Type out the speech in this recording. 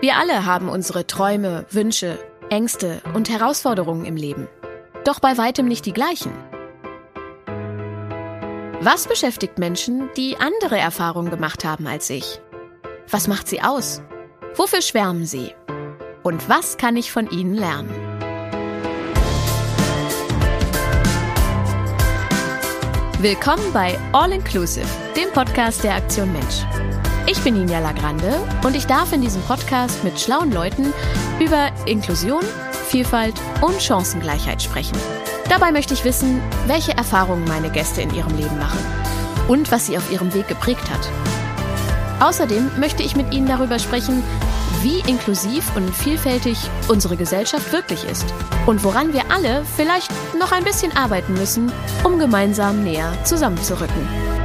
Wir alle haben unsere Träume, Wünsche, Ängste und Herausforderungen im Leben. Doch bei weitem nicht die gleichen. Was beschäftigt Menschen, die andere Erfahrungen gemacht haben als ich? Was macht sie aus? Wofür schwärmen sie? Und was kann ich von ihnen lernen? Willkommen bei All Inclusive, dem Podcast der Aktion Mensch. Ich bin Ninja Lagrande und ich darf in diesem Podcast mit schlauen Leuten über Inklusion, Vielfalt und Chancengleichheit sprechen. Dabei möchte ich wissen, welche Erfahrungen meine Gäste in ihrem Leben machen und was sie auf ihrem Weg geprägt hat. Außerdem möchte ich mit ihnen darüber sprechen, wie inklusiv und vielfältig unsere Gesellschaft wirklich ist und woran wir alle vielleicht noch ein bisschen arbeiten müssen, um gemeinsam näher zusammenzurücken.